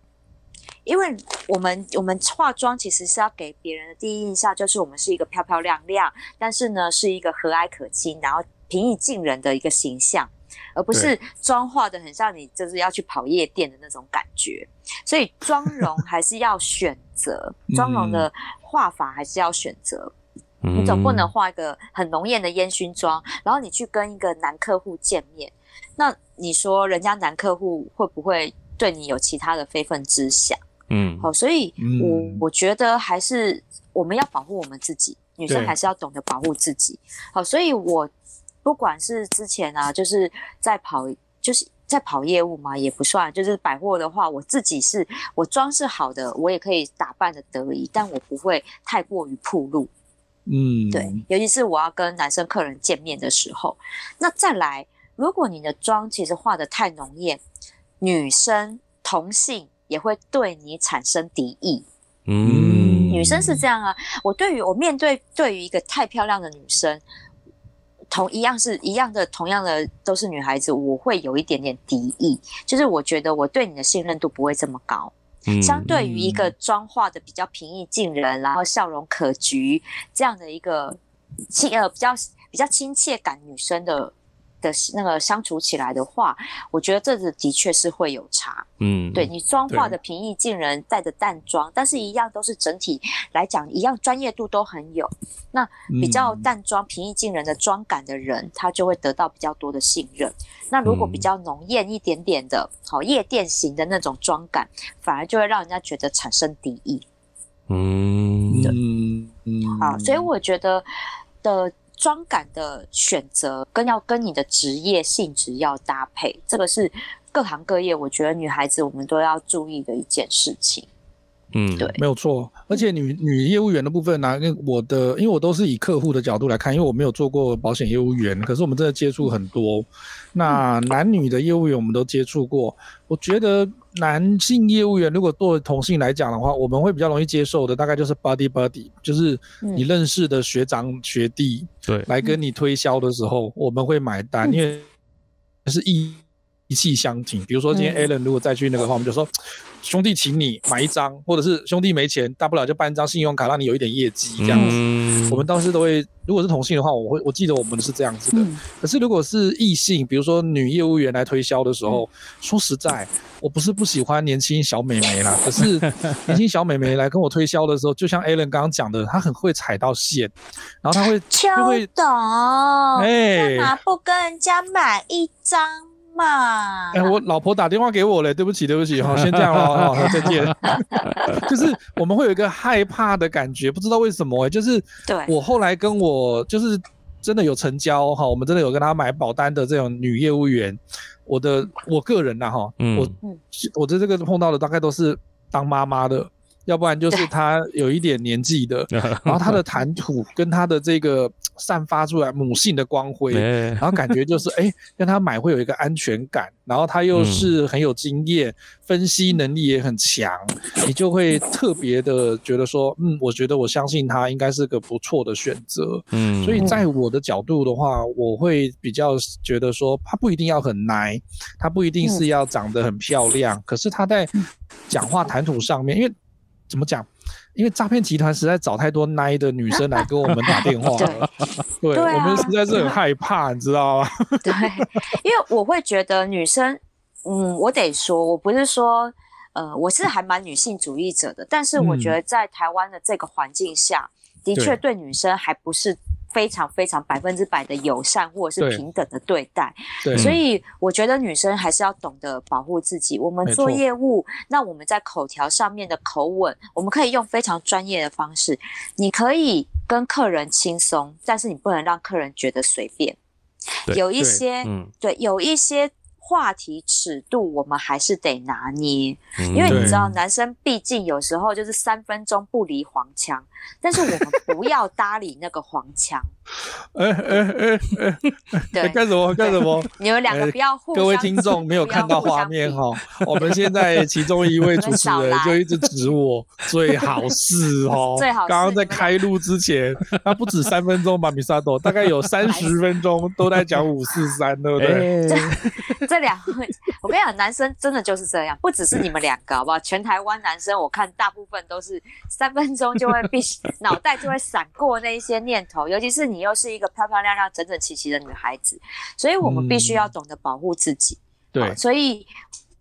因为我们我们化妆其实是要给别人的第一印象就是我们是一个漂漂亮亮，但是呢是一个和蔼可亲，然后平易近人的一个形象，而不是妆化的很像你就是要去跑夜店的那种感觉。所以妆容还是要选择，(laughs) 妆容的画法还是要选择。你总不能画一个很浓艳的烟熏妆，然后你去跟一个男客户见面。那你说人家男客户会不会对你有其他的非分之想？嗯，好，所以我，我、嗯、我觉得还是我们要保护我们自己，女生还是要懂得保护自己。好，所以我不管是之前啊，就是在跑，就是在跑业务嘛，也不算，就是百货的话，我自己是我装饰好的，我也可以打扮的得宜，但我不会太过于暴露。嗯，对，尤其是我要跟男生客人见面的时候，那再来。如果你的妆其实画的太浓艳，女生同性也会对你产生敌意。嗯，女生是这样啊。我对于我面对对于一个太漂亮的女生，同一样是一样的，同样的都是女孩子，我会有一点点敌意。就是我觉得我对你的信任度不会这么高。嗯，相对于一个妆化的比较平易近人，然后笑容可掬这样的一个亲呃比较比较亲切感女生的。的那个相处起来的话，我觉得这的确是会有差。嗯，对，你妆化的平易近人，带着淡妆，但是一样都是整体来讲，一样专业度都很有。那比较淡妆、平易近人的妆感的人，他就会得到比较多的信任。那如果比较浓艳一点点的，好夜店型的那种妆感，反而就会让人家觉得产生敌意。嗯，对，嗯，好，所以我觉得的。妆感的选择跟要跟你的职业性质要搭配，这个是各行各业，我觉得女孩子我们都要注意的一件事情。嗯，对，没有错。而且女女业务员的部分呢、啊，因为我的，因为我都是以客户的角度来看，因为我没有做过保险业务员，可是我们真的接触很多。那男女的业务员我们都接触过，我觉得男性业务员如果作为同性来讲的话，我们会比较容易接受的，大概就是 buddy buddy，就是你认识的学长学弟，对，来跟你推销的时候，我们会买单，因为是义一气相挺。比如说今天 Alan 如果再去那个话，我们就说。兄弟请你买一张，或者是兄弟没钱，大不了就办一张信用卡，让你有一点业绩这样子。嗯、我们当时都会，如果是同性的话，我会我记得我们是这样子的。嗯、可是如果是异性，比如说女业务员来推销的时候，嗯、说实在，我不是不喜欢年轻小美眉啦，可是 (laughs) 年轻小美眉来跟我推销的时候，就像 Alan 刚刚讲的，她很会踩到线，然后她会就会懂，哎，干嘛不跟人家买一张？嘛，哎、欸，我老婆打电话给我了，对不起，对不起，好，先这样了，(laughs) 好，再见。(laughs) 就是我们会有一个害怕的感觉，不知道为什么、欸，就是我后来跟我就是真的有成交哈，我们真的有跟他买保单的这种女业务员，我的我个人呐哈，我我的这个碰到的大概都是当妈妈的。要不然就是他有一点年纪的，(laughs) 然后他的谈吐跟他的这个散发出来母性的光辉，然后感觉就是 (laughs) 哎，跟他买会有一个安全感，然后他又是很有经验，分析能力也很强，你就会特别的觉得说，嗯，我觉得我相信他应该是个不错的选择。嗯，所以在我的角度的话，我会比较觉得说，他不一定要很奶，他不一定是要长得很漂亮，可是他在讲话谈吐上面，因为。怎么讲？因为诈骗集团实在找太多奶的女生来跟我们打电话 (laughs) 了，(laughs) 对，我们实在是很害怕，你知道吗？对，(laughs) 因为我会觉得女生，嗯，我得说，我不是说，呃，我是还蛮女性主义者的，但是我觉得在台湾的这个环境下，嗯、的确对女生还不是。非常非常百分之百的友善或者是平等的对待，对，所以我觉得女生还是要懂得保护自己。我们做业务，那我们在口条上面的口吻，我们可以用非常专业的方式。你可以跟客人轻松，但是你不能让客人觉得随便。有一些，嗯，对，有一些。话题尺度，我们还是得拿捏，因为你知道，男生毕竟有时候就是三分钟不离黄腔，但是我们不要搭理那个黄腔。哎哎哎哎，对，干什么干什么？你们两个不要互相。各位听众没有看到画面哈，我们现在其中一位主持人就一直指我，最好是哦，(laughs) 最好。刚刚在开录之前，他不止三分钟吧，米萨多大概有三十分钟都在讲五四三，对不对？这两位，我跟你讲，男生真的就是这样，不只是你们两个，好不好？全台湾男生，我看大部分都是三分钟就会必须脑袋就会闪过那一些念头，尤其是你。你又是一个漂漂亮亮、整整齐齐的女孩子，所以我们必须要懂得保护自己。嗯、对，所以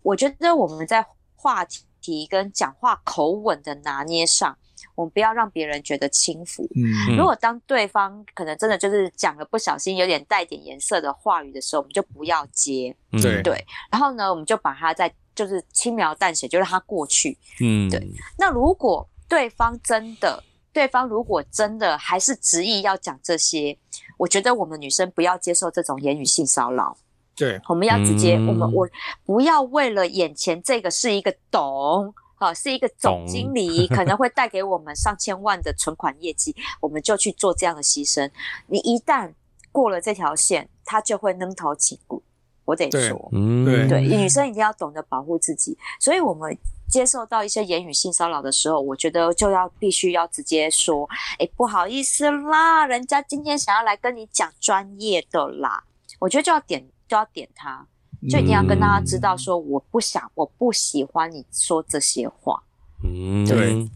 我觉得我们在话题跟讲话口吻的拿捏上，我们不要让别人觉得轻浮。嗯，如果当对方可能真的就是讲了不小心有点带点颜色的话语的时候，我们就不要接。对对，然后呢，我们就把它在就是轻描淡写，就让它过去。嗯，对。那如果对方真的，对方如果真的还是执意要讲这些，我觉得我们女生不要接受这种言语性骚扰。对，我们要直接，嗯、我们我不要为了眼前这个是一个董，啊，是一个总经理，可能会带给我们上千万的存款业绩，我们就去做这样的牺牲。你一旦过了这条线，他就会扔头起鼓。我得说，对，对，女生一定要懂得保护自己，所以我们。接受到一些言语性骚扰的时候，我觉得就要必须要直接说，哎，不好意思啦，人家今天想要来跟你讲专业的啦。我觉得就要点就要点他，就一定要跟大家知道说，我不想，我不喜欢你说这些话。嗯，对。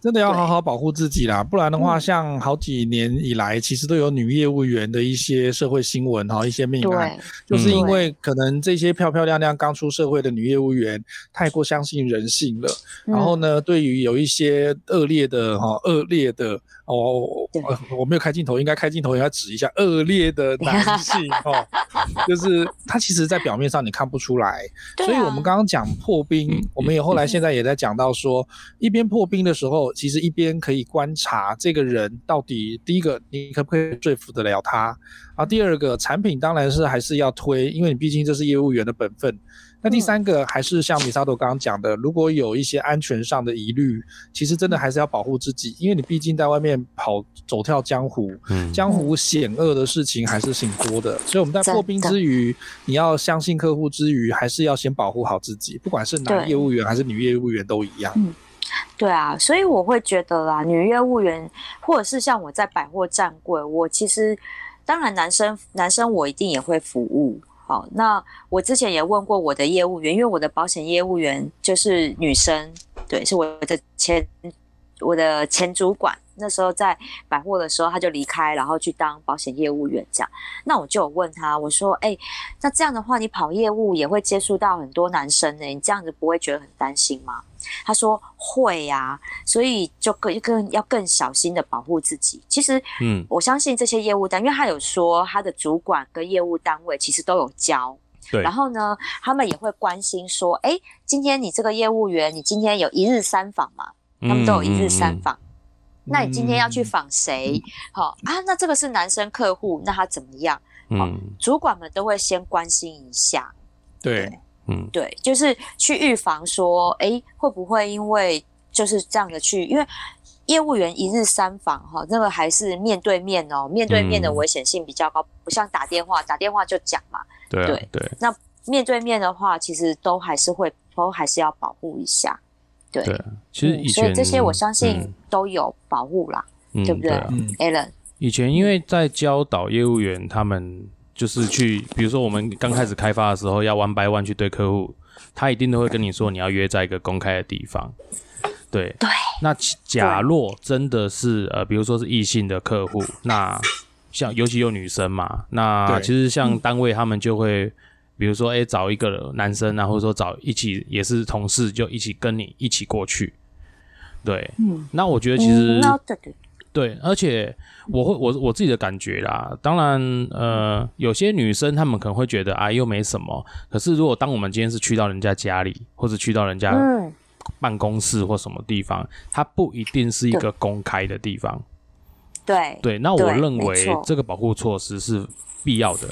真的要好好保护自己啦，不然的话，像好几年以来，其实都有女业务员的一些社会新闻哈，一些命案，就是因为可能这些漂漂亮亮刚出社会的女业务员太过相信人性了，然后呢，对于有一些恶劣的哈恶劣的哦，我没有开镜头，应该开镜头也要指一下恶劣的 (laughs) 男性哈，就是他其实在表面上你看不出来，(laughs) 所以我们刚刚讲破冰，我们也后来现在也在讲到说，一边破冰的时候。其实一边可以观察这个人到底，第一个你可不可以说服得了他，啊，第二个产品当然是还是要推，因为你毕竟这是业务员的本分。那第三个还是像米沙朵刚刚讲的，如果有一些安全上的疑虑，其实真的还是要保护自己，因为你毕竟在外面跑走跳江湖，江湖险恶的事情还是挺多的。所以我们在破冰之余，你要相信客户之余，还是要先保护好自己，不管是男业务员还是女业务员都一样。对啊，所以我会觉得啦，女业务员或者是像我在百货站柜，我其实当然男生男生我一定也会服务。好，那我之前也问过我的业务员，因为我的保险业务员就是女生，对，是我的前我的前主管。那时候在百货的时候，他就离开，然后去当保险业务员这样。那我就有问他，我说：“哎，那这样的话，你跑业务也会接触到很多男生呢，你这样子不会觉得很担心吗？”他说：“会呀，所以就更更要更小心的保护自己。其实，嗯，我相信这些业务单，因为他有说他的主管跟业务单位其实都有教，对。然后呢，他们也会关心说：哎，今天你这个业务员，你今天有一日三访嘛？他们都有一日三访。”那你今天要去访谁？好、嗯、啊，那这个是男生客户，那他怎么样？嗯，主管们都会先关心一下。对，对嗯，对，就是去预防说，哎、欸，会不会因为就是这样的去，因为业务员一日三访哈，那个还是面对面哦，面对面的危险性比较高，嗯、不像打电话，打电话就讲嘛。对、啊、对对，那面对面的话，其实都还是会，都还是要保护一下。对，对，其实以前、嗯、所以这些我相信都有保护啦，嗯、对不对、嗯对啊、Alan 以前因为在教导业务员，他们就是去，比如说我们刚开始开发的时候，要 one by one 去对客户，他一定都会跟你说，你要约在一个公开的地方。对对。那假若真的是呃，比如说是异性的客户，那像尤其有女生嘛，那其实像单位他们就会。比如说，哎、欸，找一个男生啊，或者说找一起也是同事，就一起跟你一起过去。对，嗯，那我觉得其实，嗯、对，而且我会我我自己的感觉啦。当然，呃，有些女生她们可能会觉得啊，又没什么。可是如果当我们今天是去到人家家里，或者去到人家办公室或什么地方，它不一定是一个公开的地方。对，对，那我认为这个保护措施是必要的。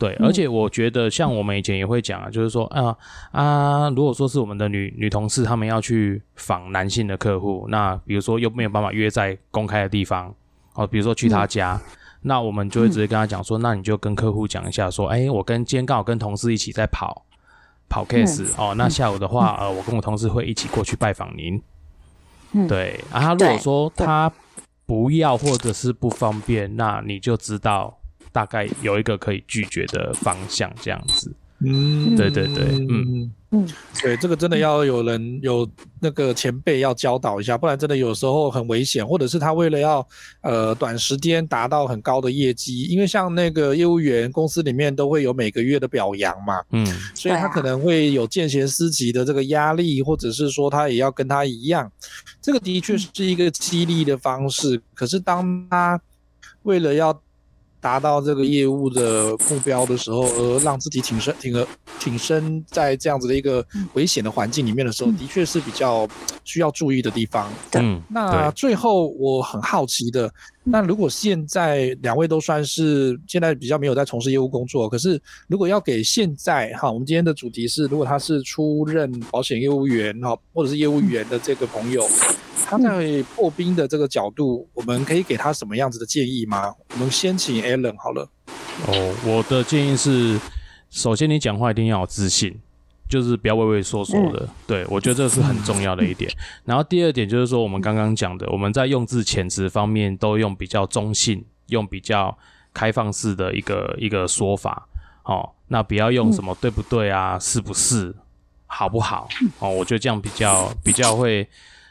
对，而且我觉得像我们以前也会讲啊，就是说啊啊，如果说是我们的女女同事，她们要去访男性的客户，那比如说又没有办法约在公开的地方，哦，比如说去他家，嗯、那我们就会直接跟他讲说，嗯、那你就跟客户讲一下，说，哎，我跟今天刚好跟同事一起在跑跑 case、嗯、哦，那下午的话，呃，我跟我同事会一起过去拜访您。嗯，对，啊，如果说他不要或者是不方便，那你就知道。大概有一个可以拒绝的方向，这样子。嗯，对对对，嗯。嗯，对，这个真的要有人有那个前辈要教导一下，不然真的有时候很危险，或者是他为了要呃短时间达到很高的业绩，因为像那个业务员公司里面都会有每个月的表扬嘛，嗯，所以他可能会有见贤思齐的这个压力，或者是说他也要跟他一样，这个的确是一个激励的方式。可是当他为了要达到这个业务的目标的时候，而让自己挺身、挺而挺身在这样子的一个危险的环境里面的时候，的确是比较需要注意的地方。嗯，那最后我很好奇的，那如果现在两位都算是现在比较没有在从事业务工作，可是如果要给现在哈，我们今天的主题是，如果他是出任保险业务员哈，或者是业务员的这个朋友。他在破冰的这个角度，我们可以给他什么样子的建议吗？我们先请 Alan 好了。哦，我的建议是，首先你讲话一定要有自信，就是不要畏畏缩缩的。嗯、对，我觉得这是很重要的一点。(laughs) 然后第二点就是说，我们刚刚讲的，我们在用字遣词方面都用比较中性，用比较开放式的一个一个说法。哦，那不要用什么对不对啊，是不是，好不好？哦，我觉得这样比较比较会。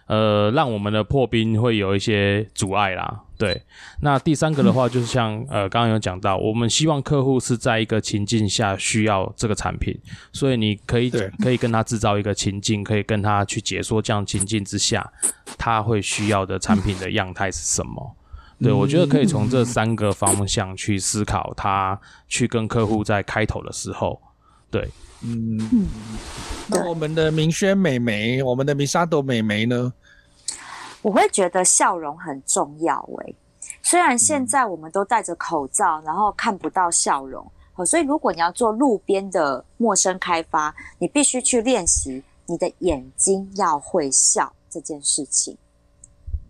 呃，让我们的破冰会有一些阻碍啦。对，那第三个的话，就是像呃，刚刚有讲到，我们希望客户是在一个情境下需要这个产品，所以你可以可以跟他制造一个情境，可以跟他去解说这样情境之下他会需要的产品的样态是什么。对，我觉得可以从这三个方向去思考，他去跟客户在开头的时候，对，嗯，那我们的明轩美眉，我们的米沙朵美眉呢？我会觉得笑容很重要诶、欸，虽然现在我们都戴着口罩，然后看不到笑容，所以如果你要做路边的陌生开发，你必须去练习你的眼睛要会笑这件事情。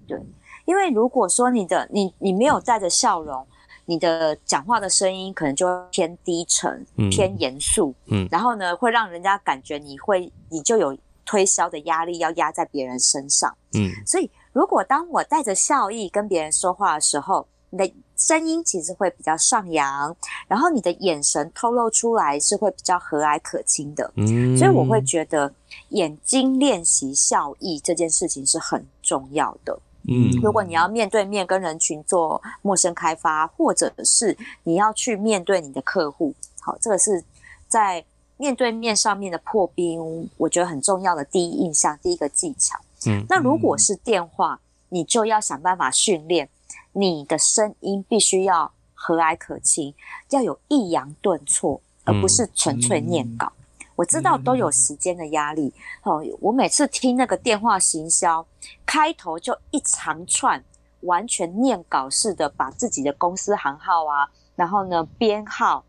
对，因为如果说你的你你没有带着笑容，你的讲话的声音可能就偏低沉、偏严肃，嗯，然后呢，会让人家感觉你会你就有推销的压力要压在别人身上，嗯，所以。如果当我带着笑意跟别人说话的时候，你的声音其实会比较上扬，然后你的眼神透露出来是会比较和蔼可亲的。嗯，所以我会觉得眼睛练习笑意这件事情是很重要的。嗯，如果你要面对面跟人群做陌生开发，或者是你要去面对你的客户，好，这个是在面对面上面的破冰，我觉得很重要的第一印象，第一个技巧。嗯，那如果是电话，你就要想办法训练你的声音，必须要和蔼可亲，要有抑扬顿挫，而不是纯粹念稿。我知道都有时间的压力哦。我每次听那个电话行销，开头就一长串，完全念稿式的，把自己的公司行号啊，然后呢编号，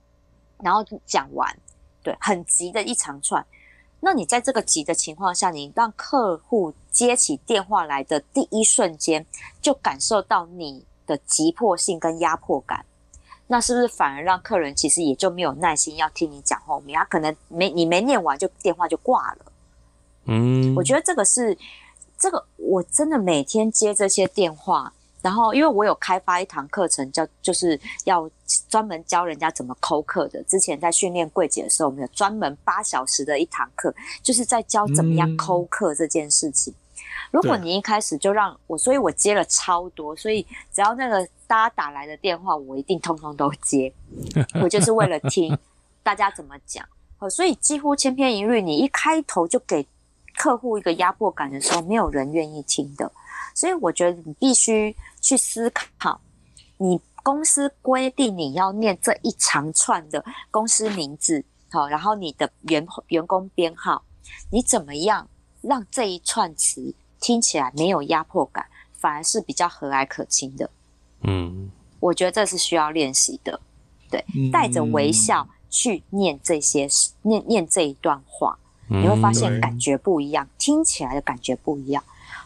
然后讲完，对，很急的一长串。那你在这个急的情况下，你让客户接起电话来的第一瞬间，就感受到你的急迫性跟压迫感，那是不是反而让客人其实也就没有耐心要听你讲后面？他可能没你没念完就电话就挂了。嗯，我觉得这个是这个，我真的每天接这些电话。然后，因为我有开发一堂课程，叫就是要专门教人家怎么扣客的。之前在训练柜姐的时候，我们有专门八小时的一堂课，就是在教怎么样扣客这件事情。嗯、如果你一开始就让我，所以我接了超多，所以只要那个大家打来的电话，我一定通通都接。我就是为了听 (laughs) 大家怎么讲，所以几乎千篇一律。你一开头就给客户一个压迫感的时候，没有人愿意听的。所以我觉得你必须。去思考，你公司规定你要念这一长串的公司名字，好，然后你的员员工编号，你怎么样让这一串词听起来没有压迫感，反而是比较和蔼可亲的？嗯，我觉得这是需要练习的，对，带着微笑去念这些念念这一段话，你会发现感觉不一样，听起来的感觉不一样。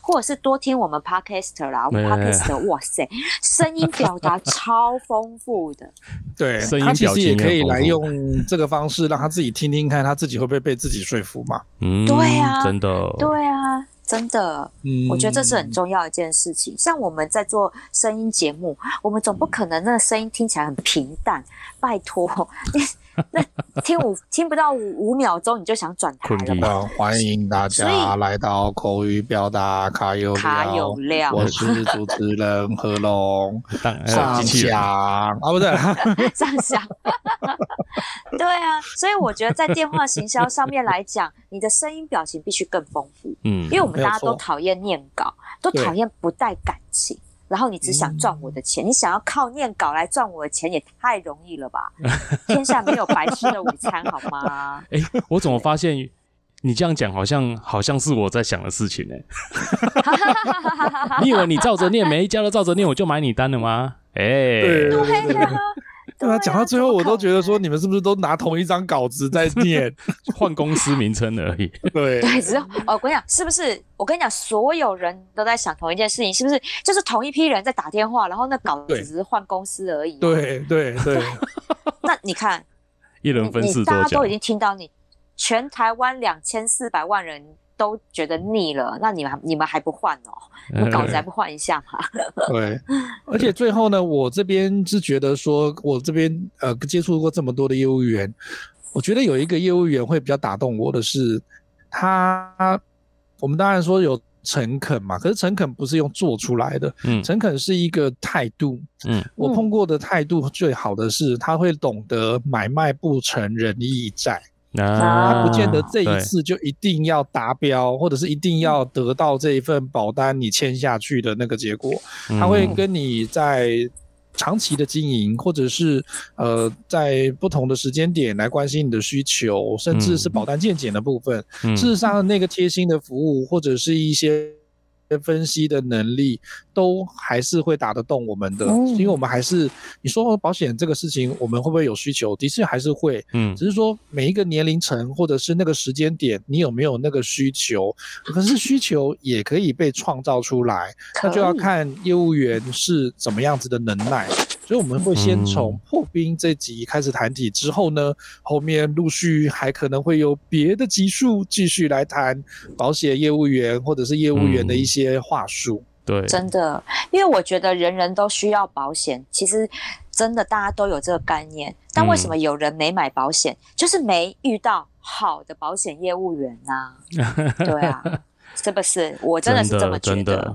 或者是多听我们 Podcaster 啦，我们 Podcaster 哇塞，声音表达超丰富的。(laughs) 对，他其实也可以来用这个方式，让他自己听听看，他自己会不会被自己说服嘛？嗯，对啊，真的，对啊，真的。嗯，我觉得这是很重要一件事情。像我们在做声音节目，我们总不可能那个声音听起来很平淡，拜托。(laughs) 那听五听不到五五秒钟，你就想转台了吗？欢迎大家来到口语表达卡有卡有料，我是主持人何龙 (laughs) 上香啊，不对，(laughs) 上香。对啊，所以我觉得在电话行销上面来讲，你的声音表情必须更丰富。嗯，因为我们大家都讨厌念稿，都讨厌不带感情。然后你只想赚我的钱，嗯、你想要靠念稿来赚我的钱，也太容易了吧？(laughs) 天下没有白吃的午餐，好吗？哎、欸，我怎么发现你这样讲，好像好像是我在想的事情呢、欸？(laughs) 你以为你照着念，每一家都照着念，我就买你单了吗？哎、欸，对，对，对，对。啊，讲到最后，我都觉得说，你们是不是都拿同一张稿子在念，(laughs) 换公司名称而已？(laughs) 对对，只有哦，我跟你讲，是不是？我跟你讲，所有人都在想同一件事情，是不是？就是同一批人在打电话，然后那稿子只是换公司而已。对对对。(laughs) 那你看，一人分饰多角，大家都已经听到你，全台湾两千四百万人。都觉得腻了，那你们你们还不换哦？那稿子还不换一下吗？(laughs) 对，而且最后呢，我这边是觉得说，我这边呃接触过这么多的业务员，我觉得有一个业务员会比较打动我的是，他我们当然说有诚恳嘛，可是诚恳不是用做出来的，嗯，诚恳是一个态度，嗯，我碰过的态度最好的是他会懂得买卖不成仁义在。啊，他不见得这一次就一定要达标，或者是一定要得到这一份保单你签下去的那个结果，他会跟你在长期的经营，或者是呃在不同的时间点来关心你的需求，甚至是保单健检的部分。事实上，那个贴心的服务或者是一些。分析的能力都还是会打得动我们的，因为我们还是你说保险这个事情，我们会不会有需求？的确还是会，嗯，只是说每一个年龄层或者是那个时间点，你有没有那个需求？可是需求也可以被创造出来，那就要看业务员是怎么样子的能耐。所以我们会先从破冰这集开始谈起，之后呢，后面陆续还可能会有别的集数继续来谈保险业务员或者是业务员的一些话术。对，真的，因为我觉得人人都需要保险，其实真的大家都有这个概念，但为什么有人没买保险，就是没遇到好的保险业务员呢？(laughs) 对啊，是不是？我真的是这么觉得。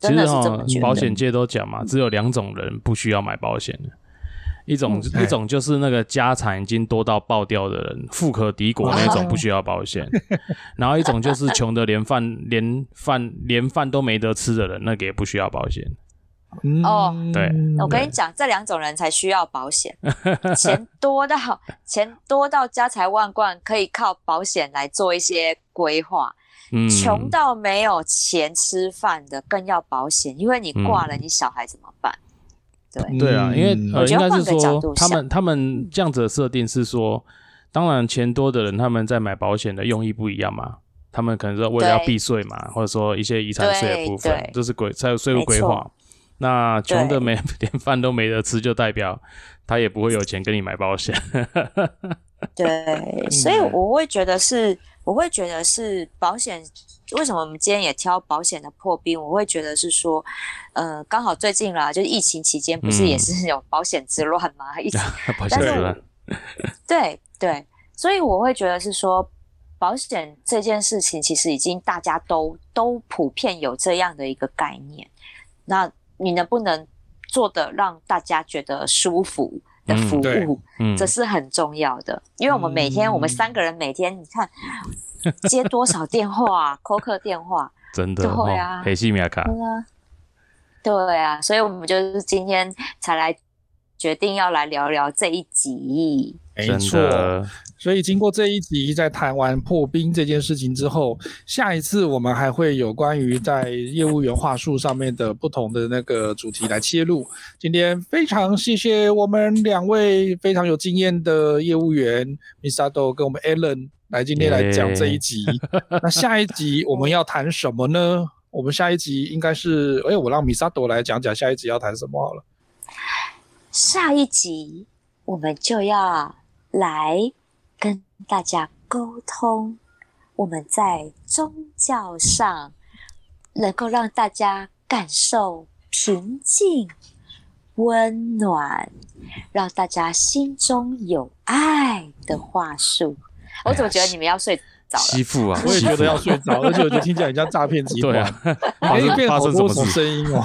其实哦，保险界都讲嘛，只有两种人不需要买保险的，一种一种就是那个家产已经多到爆掉的人，富可敌国那种不需要保险，然后一种就是穷的连饭连饭连饭都没得吃的人，那个也不需要保险。哦，对，我跟你讲，这两种人才需要保险，钱多到钱多到家财万贯，可以靠保险来做一些规划。穷到没有钱吃饭的，更要保险，因为你挂了，你小孩怎么办？对对啊，因为呃，应该是说他们他们这样子的设定是说，当然钱多的人他们在买保险的用意不一样嘛，他们可能是为了要避税嘛，或者说一些遗产税的部分，这是规才有税务规划。那穷的没 (laughs) 连饭都没得吃，就代表他也不会有钱跟你买保险。(laughs) 对，所以我会觉得是。我会觉得是保险，为什么我们今天也挑保险的破冰？我会觉得是说，呃，刚好最近啦，就是疫情期间，不是也是有保险之乱吗？嗯、(laughs) 一起，(laughs) 保险。(laughs) 对对，所以我会觉得是说，保险这件事情其实已经大家都都普遍有这样的一个概念。那你能不能做得让大家觉得舒服？的服务，嗯，这是很重要的，因为我们每天，嗯、我们三个人每天，你看接多少电话，call 客电话，真的，对啊，黑西米亚卡，对啊，所以我们就是今天才来决定要来聊聊这一集，没错。所以经过这一集，在谈完破冰这件事情之后，下一次我们还会有关于在业务员话术上面的不同的那个主题来切入。今天非常谢谢我们两位非常有经验的业务员 Misato 跟我们 Alan 来今天来讲这一集。那下一集我们要谈什么呢？我们下一集应该是，哎，我让 Misato 来讲讲下一集要谈什么好了。下一集我们就要来。跟大家沟通，我们在宗教上能够让大家感受平静、温暖，让大家心中有爱的话术。我怎么觉得你们要睡着了？媳妇啊，我也觉得要睡着，而且我觉得听见人家诈骗集团。对啊，哎，变好多种声音哦。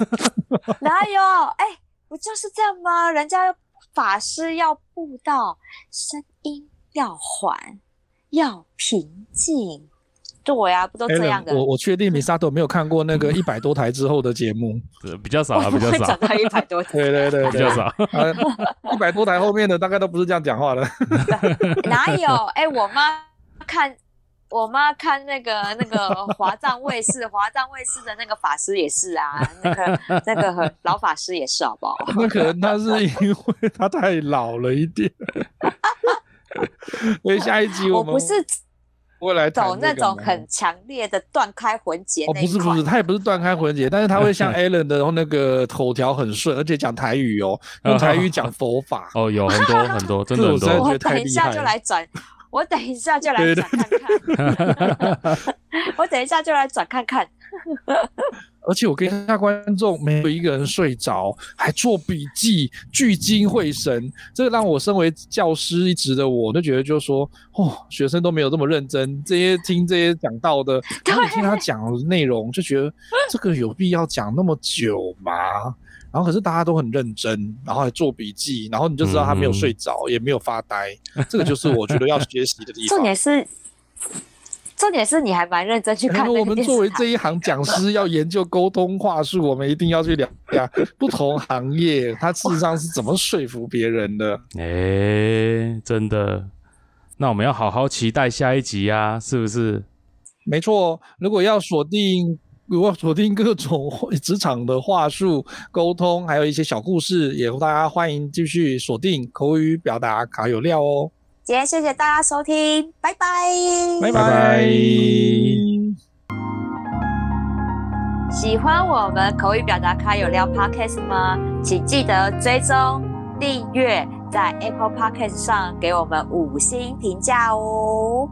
哪有？哎，不就是这样吗？人家法师要布道，声音。要缓，要平静。对呀、啊，不都这样的？我我确定米萨多没有看过那个一百多台之后的节目，(laughs) 比较少啊，比较少。讲到一百多台，对对对，(laughs) 比较少。一百多台后面的大概都不是这样讲话的。(laughs) 哪有？哎、欸，我妈看，我妈看那个那个华藏卫视，华藏卫视的那个法师也是啊，那个那个老法师也是，好不好？那可能他是因为他太老了一点。(laughs) 所以下一集我们我不是会来走那种很强烈的断开魂结。哦，不是不是，他也不是断开魂结，但是他会像 (laughs) Alan 的那个口条很顺，而且讲台语哦，用台语 (laughs) 讲佛法哦，有很多很多，真的很多。我等一下就来转，(laughs) 我等一下就来转看看，我等一下就来转看看。而且我跟一下观众，没有一个人睡着，还做笔记，聚精会神。这个让我身为教师一职的我，都觉得就是说，哦，学生都没有这么认真。这些听这些讲到的，然后你听他讲的内容，就觉得这个有必要讲那么久吗？然后可是大家都很认真，然后还做笔记，然后你就知道他没有睡着，嗯、也没有发呆。这个就是我觉得要学习的地方。重点是。重点是你还蛮认真去看。我们作为这一行讲师，要研究沟通话术，我们一定要去了解不同行业，他事实上是怎么说服别人的。哎、欸，真的，那我们要好好期待下一集啊，是不是？没错，如果要锁定，如果锁定各种职场的话术沟通，还有一些小故事，也大家欢迎继续锁定口语表达卡有料哦。今天谢谢大家收听，拜拜，拜拜。喜欢我们口语表达卡有料 Podcast 吗？请记得追踪订阅，在 Apple Podcast 上给我们五星评价哦。